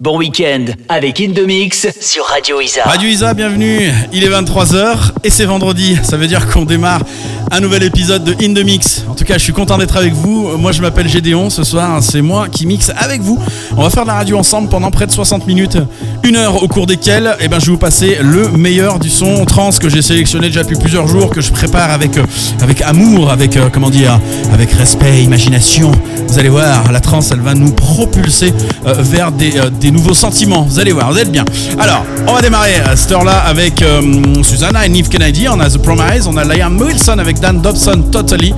Bon week-end avec Indomix sur Radio Isa. Radio Isa, bienvenue. Il est 23h et c'est vendredi. Ça veut dire qu'on démarre un nouvel épisode de In The Mix. En tout cas, je suis content d'être avec vous. Moi, je m'appelle Gédéon. Ce soir, c'est moi qui mixe avec vous. On va faire de la radio ensemble pendant près de 60 minutes. Une heure au cours desquelles eh ben, je vais vous passer le meilleur du son trans que j'ai sélectionné déjà depuis plusieurs jours, que je prépare avec, euh, amour, avec, euh, comment dire, avec respect, imagination. Vous allez voir, la trance, elle va nous propulser euh, vers des, des nouveaux sentiments. Vous allez voir, vous êtes bien. Alors, on va démarrer à cette heure-là avec Susanna et Neve Kennedy. On a The Promise, on a Liam Wilson avec Dan Dobson, Totally.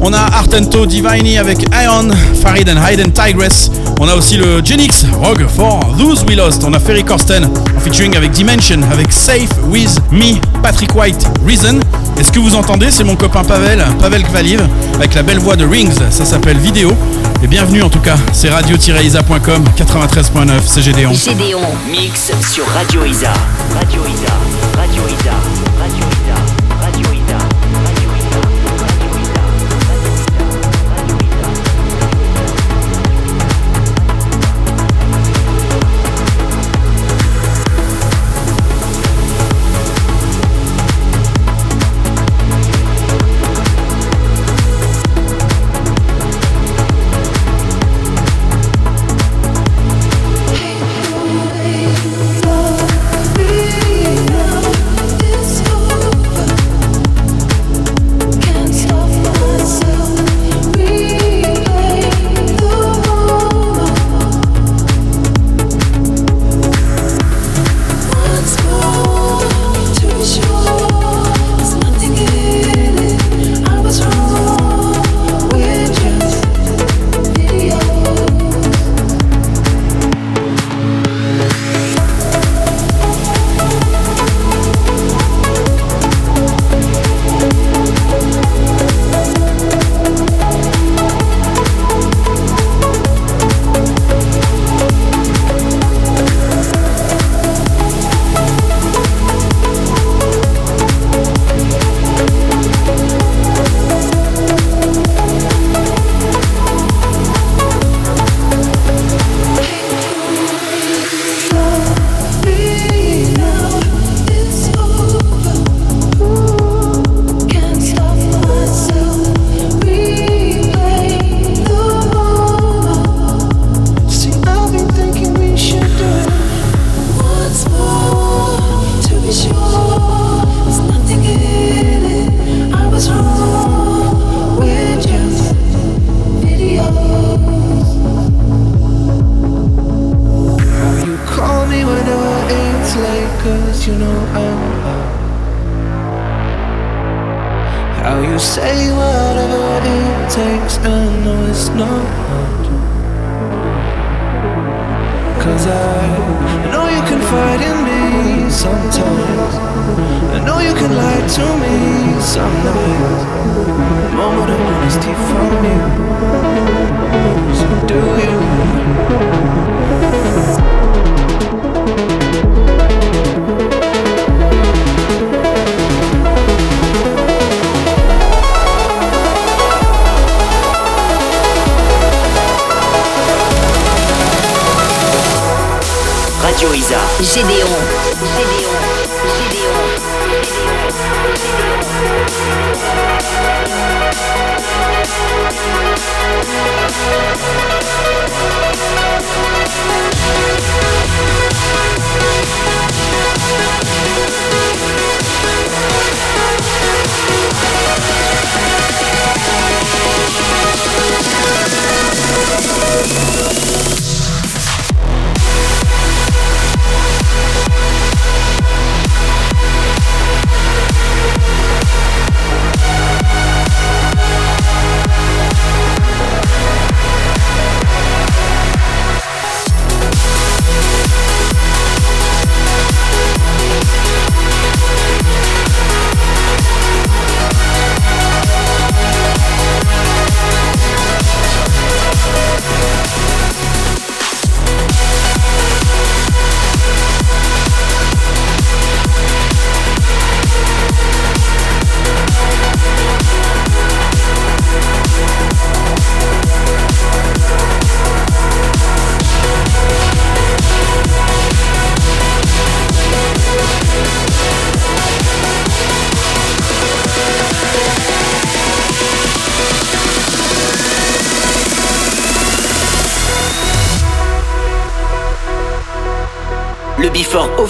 On a Artento Divini avec Ion, Farid and Hayden Tigress. On a aussi le Genix Rogue for Those We Lost. On a Ferry Corsten en featuring avec Dimension, avec Safe With Me, Patrick White, Reason. Et ce que vous entendez, c'est mon copain Pavel, Pavel Kvaliv, avec la belle voix de Rings. Ça s'appelle Vidéo. Et bienvenue en tout cas, c'est radio-isa.com 93.9, c'est Gédéon. Gédéon, mix sur Radio Isa. Radio Isa, Radio Isa,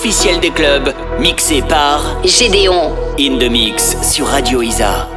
officiel des clubs, mixé par Gédéon. In the Mix sur Radio Isa. «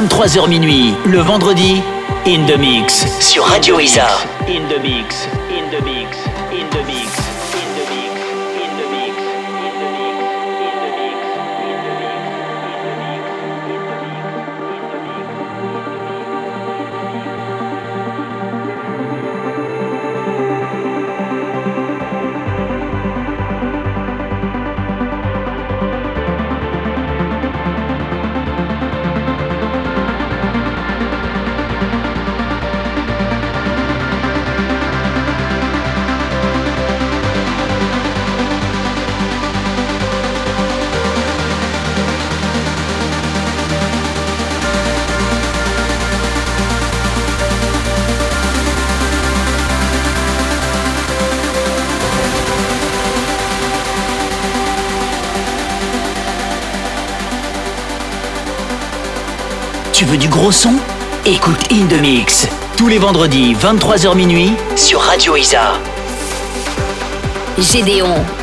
23h minuit, le vendredi, In The Mix sur Radio Isa. In The Mix, gros son Écoute In The Mix, tous les vendredis 23h minuit sur Radio Isa. Gédéon Gédéon.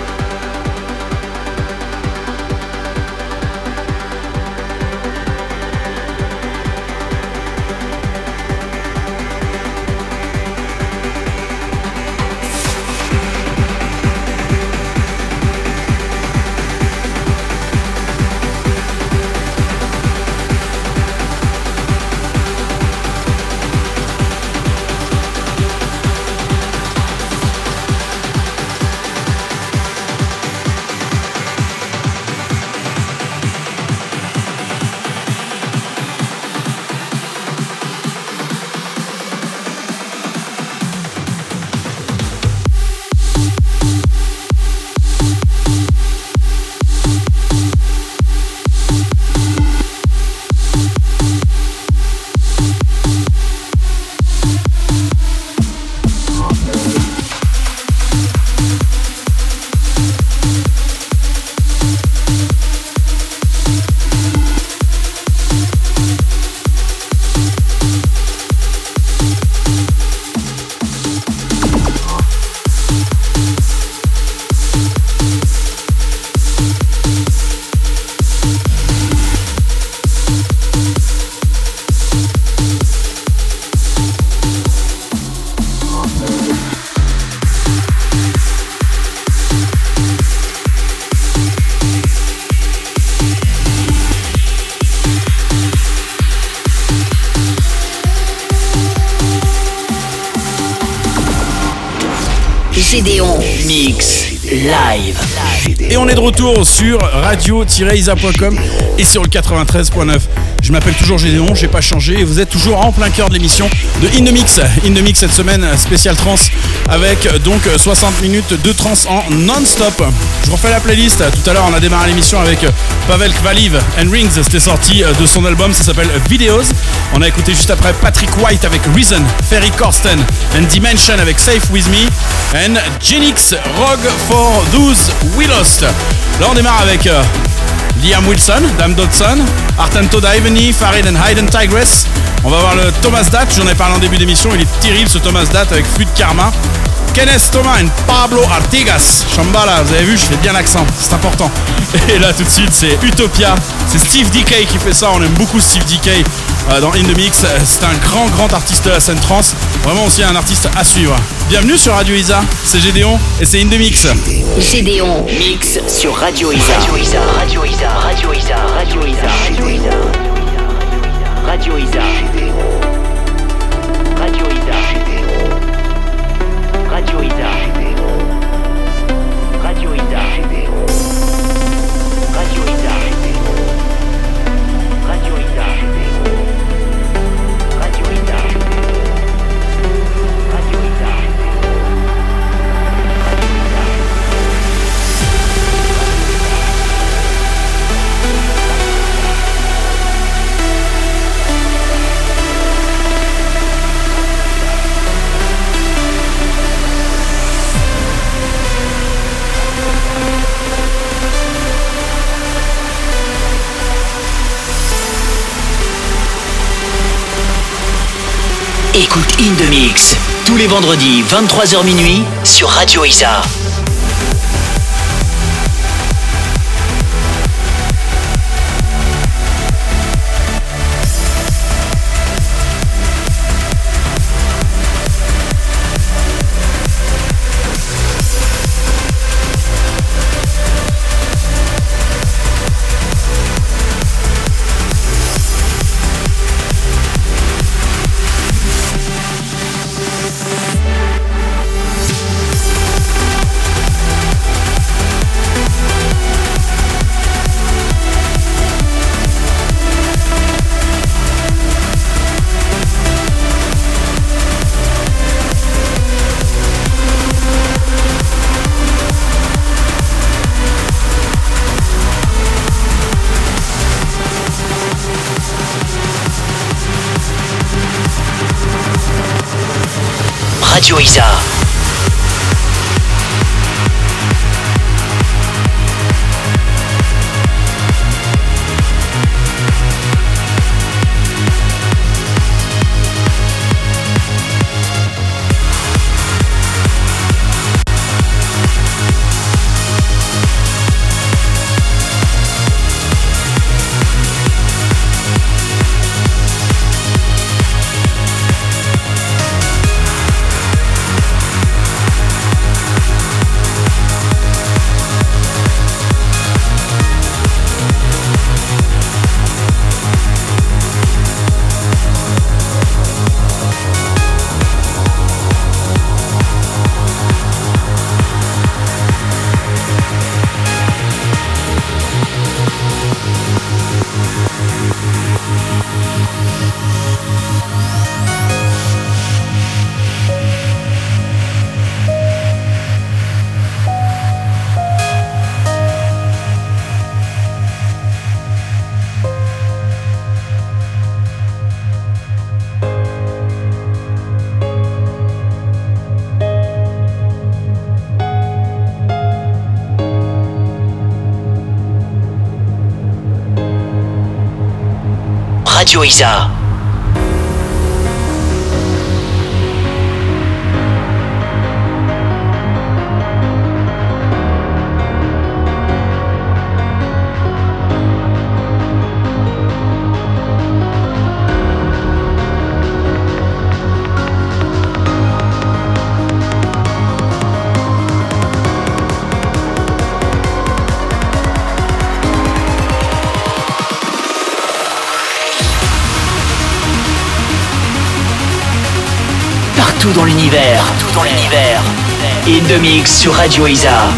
Sur radio-isa.com et sur le 93.9. Je m'appelle toujours Gédéon, j'ai pas changé et vous êtes toujours en plein cœur de l'émission de In The Mix. In The Mix cette semaine spécial trans avec donc 60 minutes de trans en non-stop. Je refais la playlist. Tout à l'heure on a démarré l'émission avec Pavel Kvaliv and Rings. C'était sorti de son album, ça s'appelle Videos. On a écouté juste après Patrick White avec Reason, Ferry Corsten and Dimension avec Safe With Me and Genix Rogue for Those We Lost. Là on démarre avec euh, Liam Wilson, Dame Dodson, Artento Diveny, Farid and Hayden Tigress. On va voir le Thomas Dat, j'en ai parlé en début d'émission, il est terrible ce Thomas Dat avec Flux de Karma. Kenneth Thomas et Pablo Artigas. Shambhala, vous avez vu, je fais bien l'accent, c'est important. Et là tout de suite, c'est Utopia. C'est Steve DK qui fait ça, on aime beaucoup Steve DK euh, dans In The Mix. C'est un grand, grand artiste de la scène trans. Vraiment aussi un artiste à suivre. Bienvenue sur Radio Isa, c'est Gédéon et c'est In The Mix. Gédéon. Mix sur Radio Isa. Radio Isa, Radio Isa, Radio Isa, Radio Isa, Radio Isa. Radio Isa. Radio Écoute In The tous les vendredis 23h minuit sur Radio Isa. Radio Isa. いじゃ Partout dans l'univers. Partout dans l'univers. In the mix sur Radio Isa.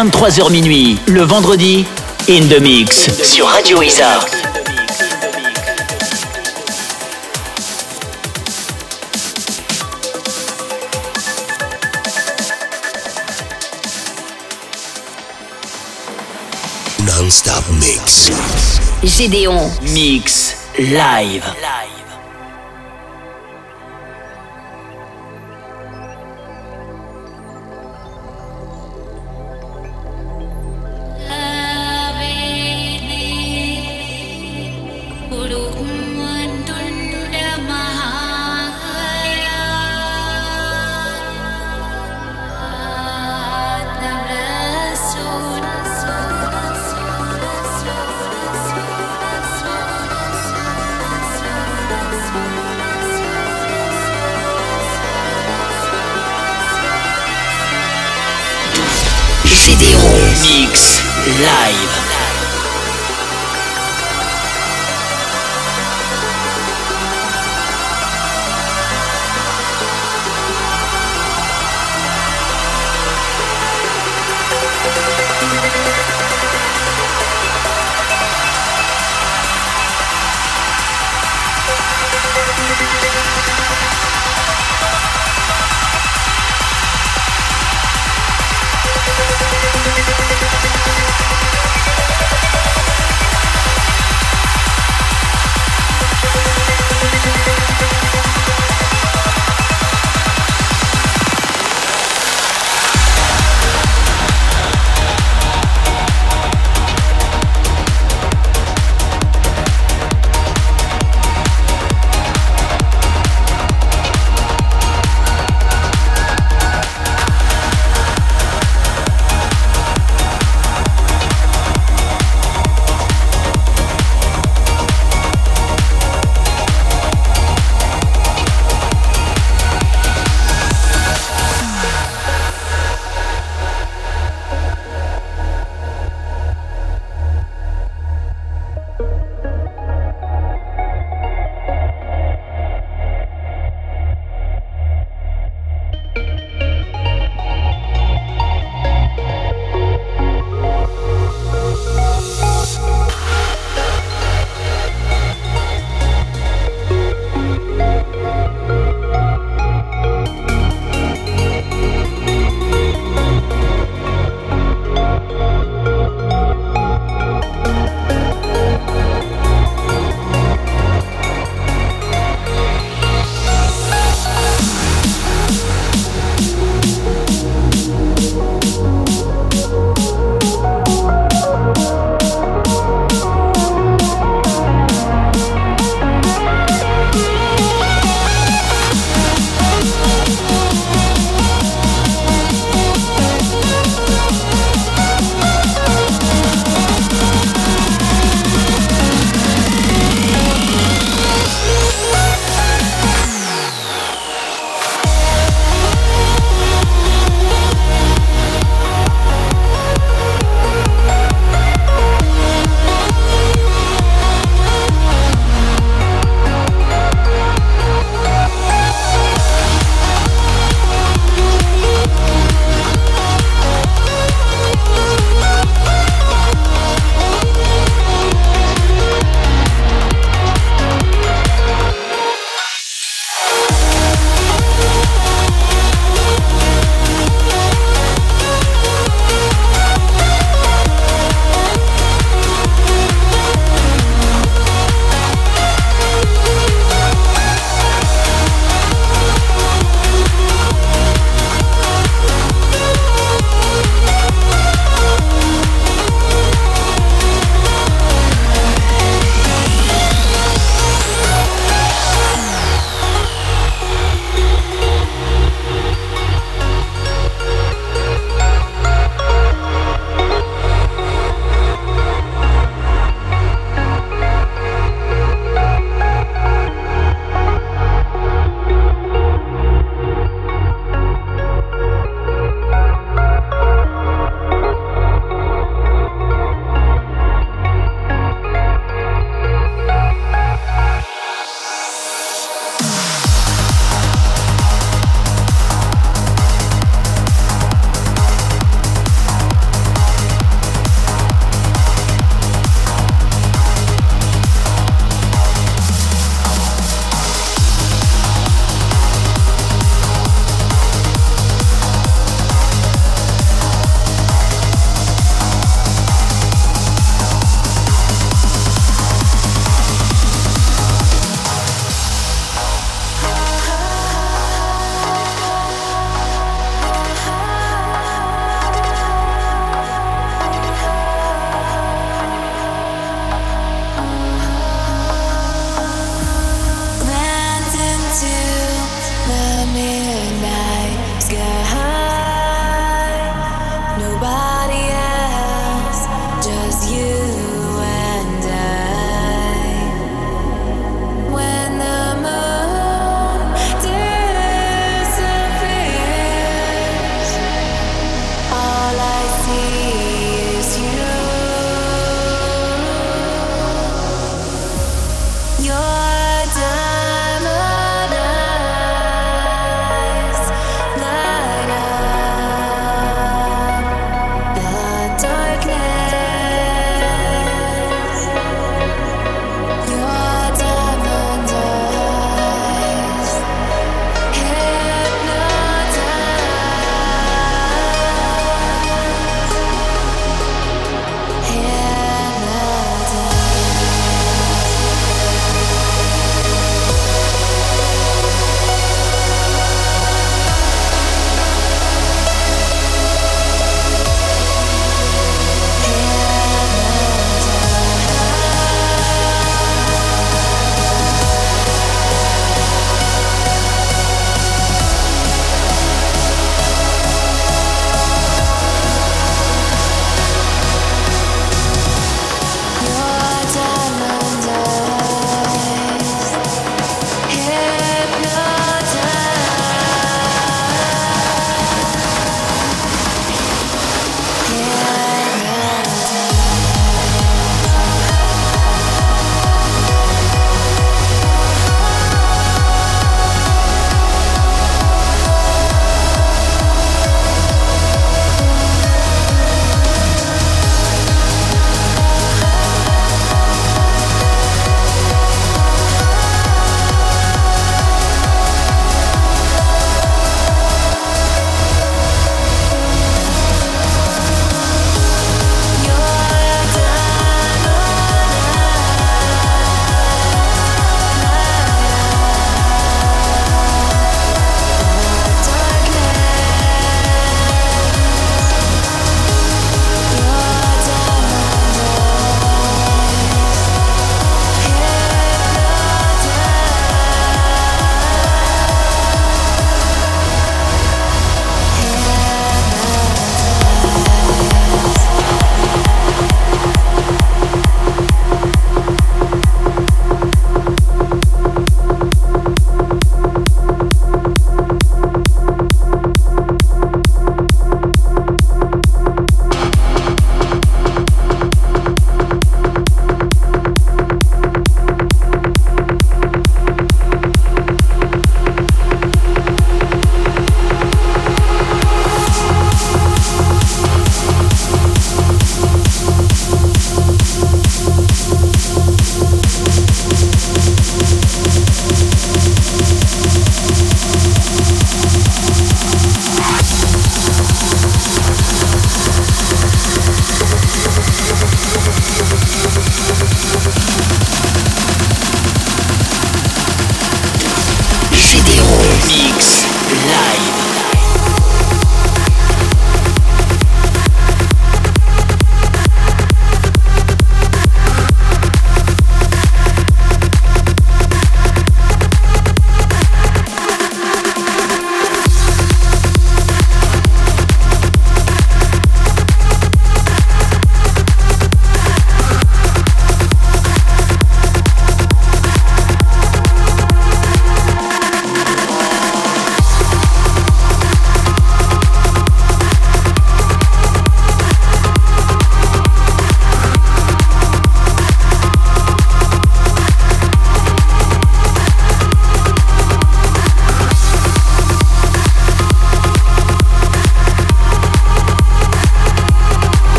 23h minuit, le vendredi, In the Mix sur Radio Isa. Non-stop mix. Gédéon, Mix live. Live.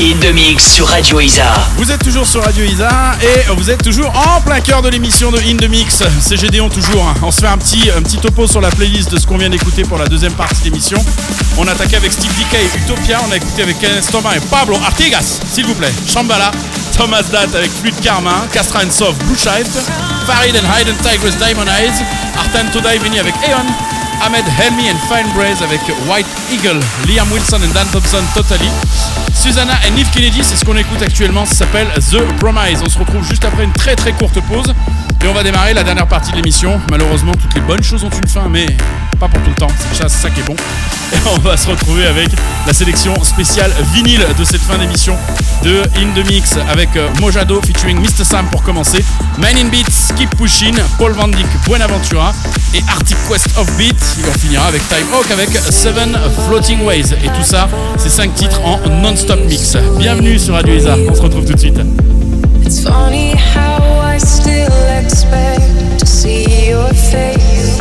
In the mix sur Radio Isa. Vous êtes toujours sur Radio Isa et vous êtes toujours en plein cœur de l'émission de In The Mix. C'est Gédéon toujours. hein. On se fait un petit, un petit topo sur la playlist de ce qu'on vient d'écouter pour la deuxième partie de l'émission. On a attaqué avec Steve DK et Utopia. On a écouté avec Kenneth Thomas et Pablo Artigas, s'il vous plaît. Shambhala, Thomas Dat avec Fluid Karma, Castra and Soft, Blue Shift, Farid and Hayden Tigress Diamond Eyes, Artan Todai avec Aeon, Ahmed Helmi and Fine Braze avec White Eagle, Liam Wilson and Dan Thompson Totally, Susanna et Neve Kennedy, c'est ce qu'on écoute actuellement, ça s'appelle The Promise. On se retrouve juste après une très très courte pause et on va démarrer la dernière partie de l'émission. Malheureusement, toutes les bonnes choses ont une fin, mais pas pour tout le temps, c'est ça, ça qui est bon. On va se retrouver avec la sélection spéciale vinyle de cette fin d'émission de In The Mix avec euh, Mojado featuring Mr. Sam pour commencer, Man in Beats, Keep Pushing, Paul Van Dyk, Buenaventura et Arctic Quest of Beat. Et on finira avec Time Hawk avec Seven Floating Ways. Et tout ça, c'est 5 titres en non-stop mix. Bienvenue sur Radio Isa, on se retrouve tout de suite. It's funny how I still expect to see your face.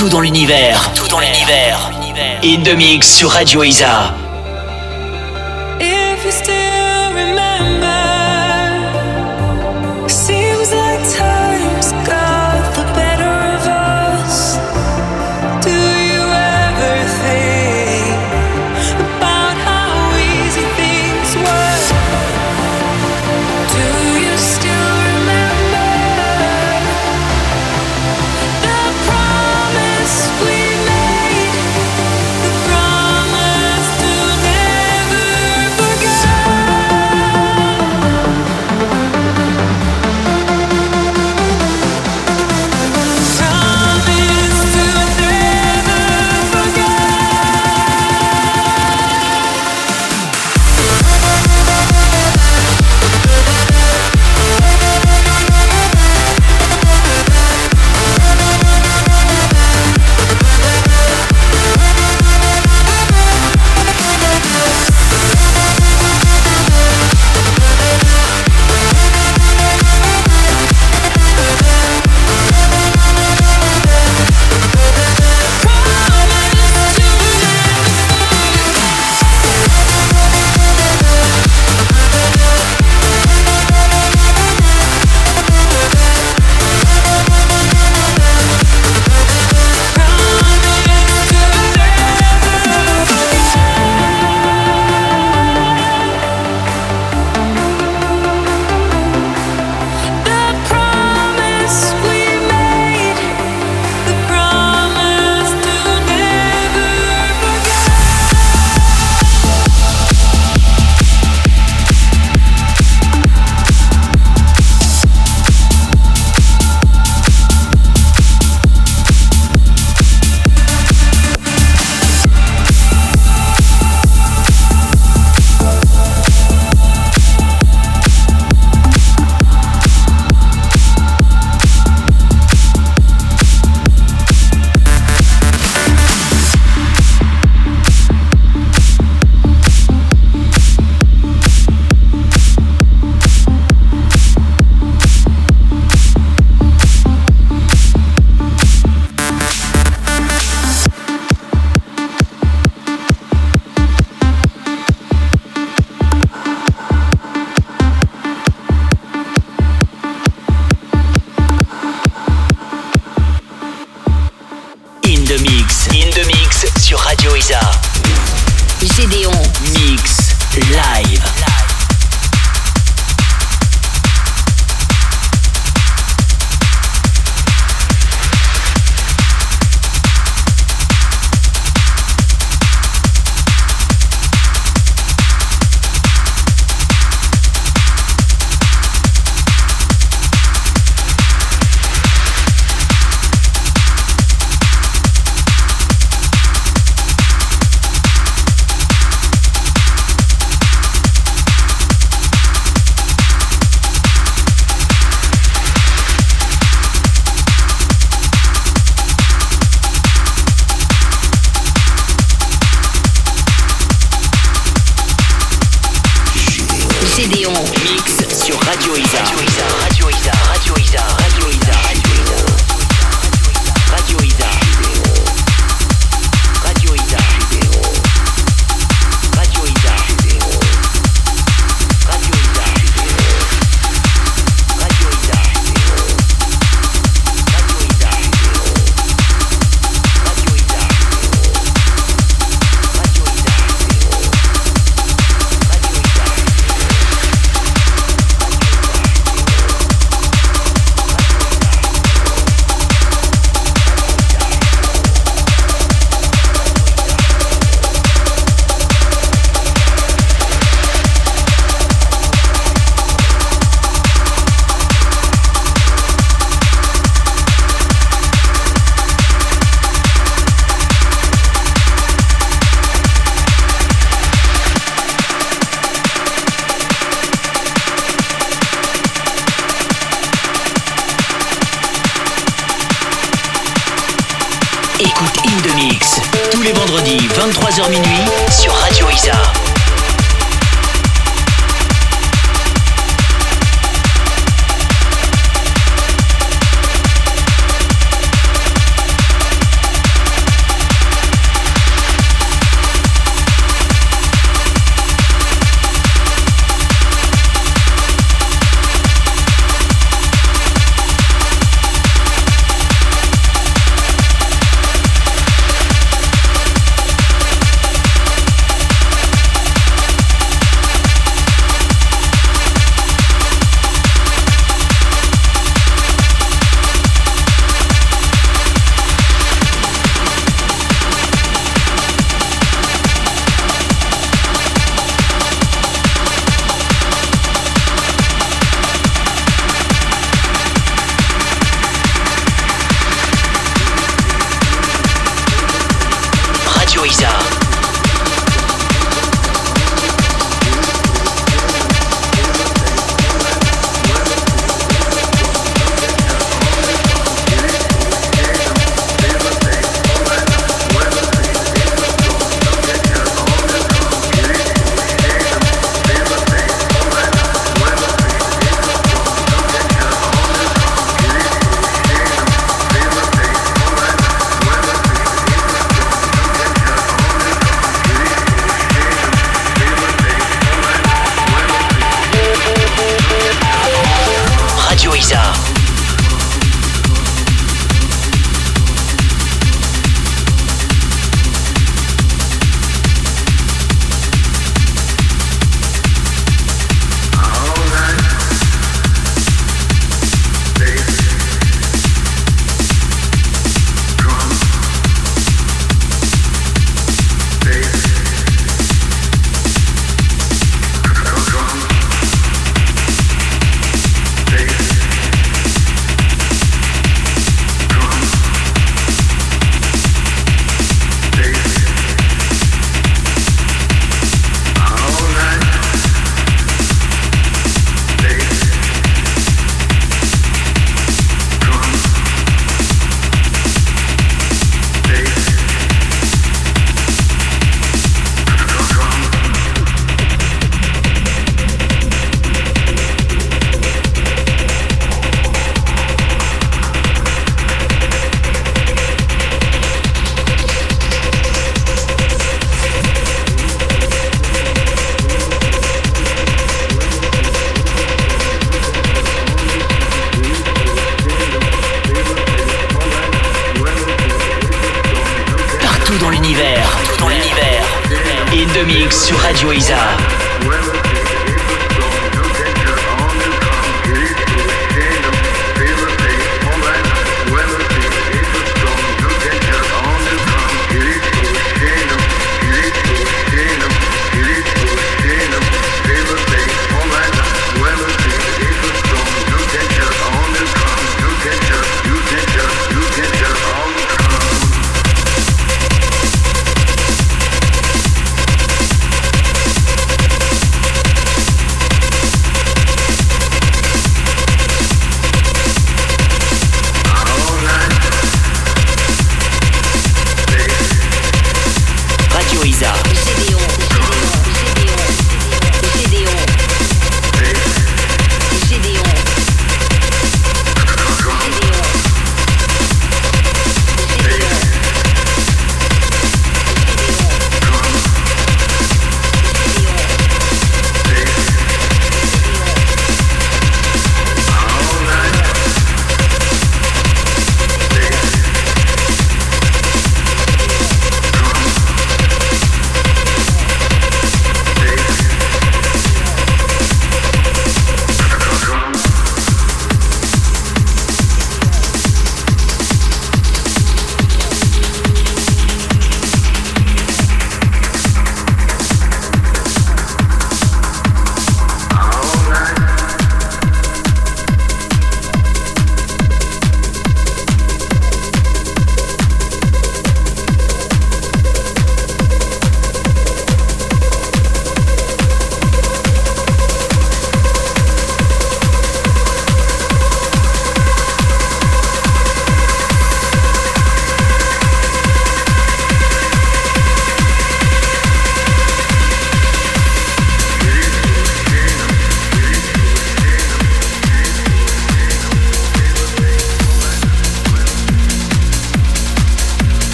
Partout dans l'univers, tout dans l'univers. In the mix sur Radio Isa.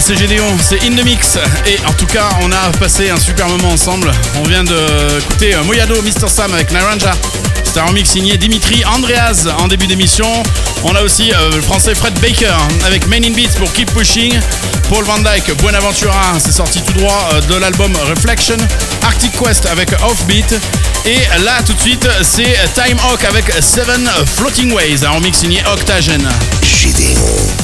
C'est Gédéon, c'est In The Mix. Et en tout cas, on a passé un super moment ensemble. On vient d'écouter Moyado, Mr. Sam avec Naranja. C'est un remix signé Dimitri Andreas en début d'émission. On a aussi euh, le français Fred Baker avec Main in Beats pour Keep Pushing. Paul Van Dyke, Buenaventura, c'est sorti tout droit euh, de l'album Reflection. Arctic Quest avec Offbeat. Et là, tout de suite, c'est Time Hawk avec Seven Floating Ways, un remix signé Octagen. Gédéon.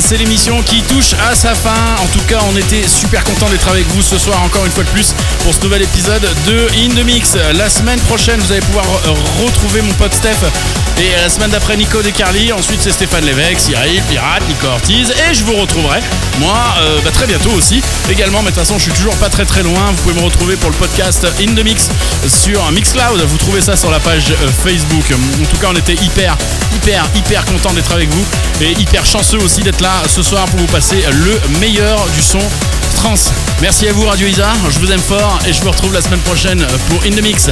C'est l'émission qui touche à sa fin. En tout cas, on était super content d'être avec vous ce soir encore une fois de plus pour ce nouvel épisode de In The Mix. La semaine prochaine, vous allez pouvoir retrouver mon pote Steph. Et la semaine d'après, Nico Descarli. Ensuite, c'est Stéphane Lévesque, Cyril, Pirate, Nico Ortiz. Et je vous retrouverai, moi, euh, bah, très bientôt aussi. Également, mais de toute façon, je suis toujours pas très très loin. Vous pouvez me retrouver pour le podcast In The Mix sur Mixcloud. Vous trouvez ça sur la page euh, Facebook. En tout cas, on était hyper, hyper, hyper content d'être avec vous. Et hyper chanceux aussi d'être là ce soir pour vous passer le meilleur du son trans. Merci à vous Radio Isa, je vous aime fort et je vous retrouve la semaine prochaine pour In The Mix.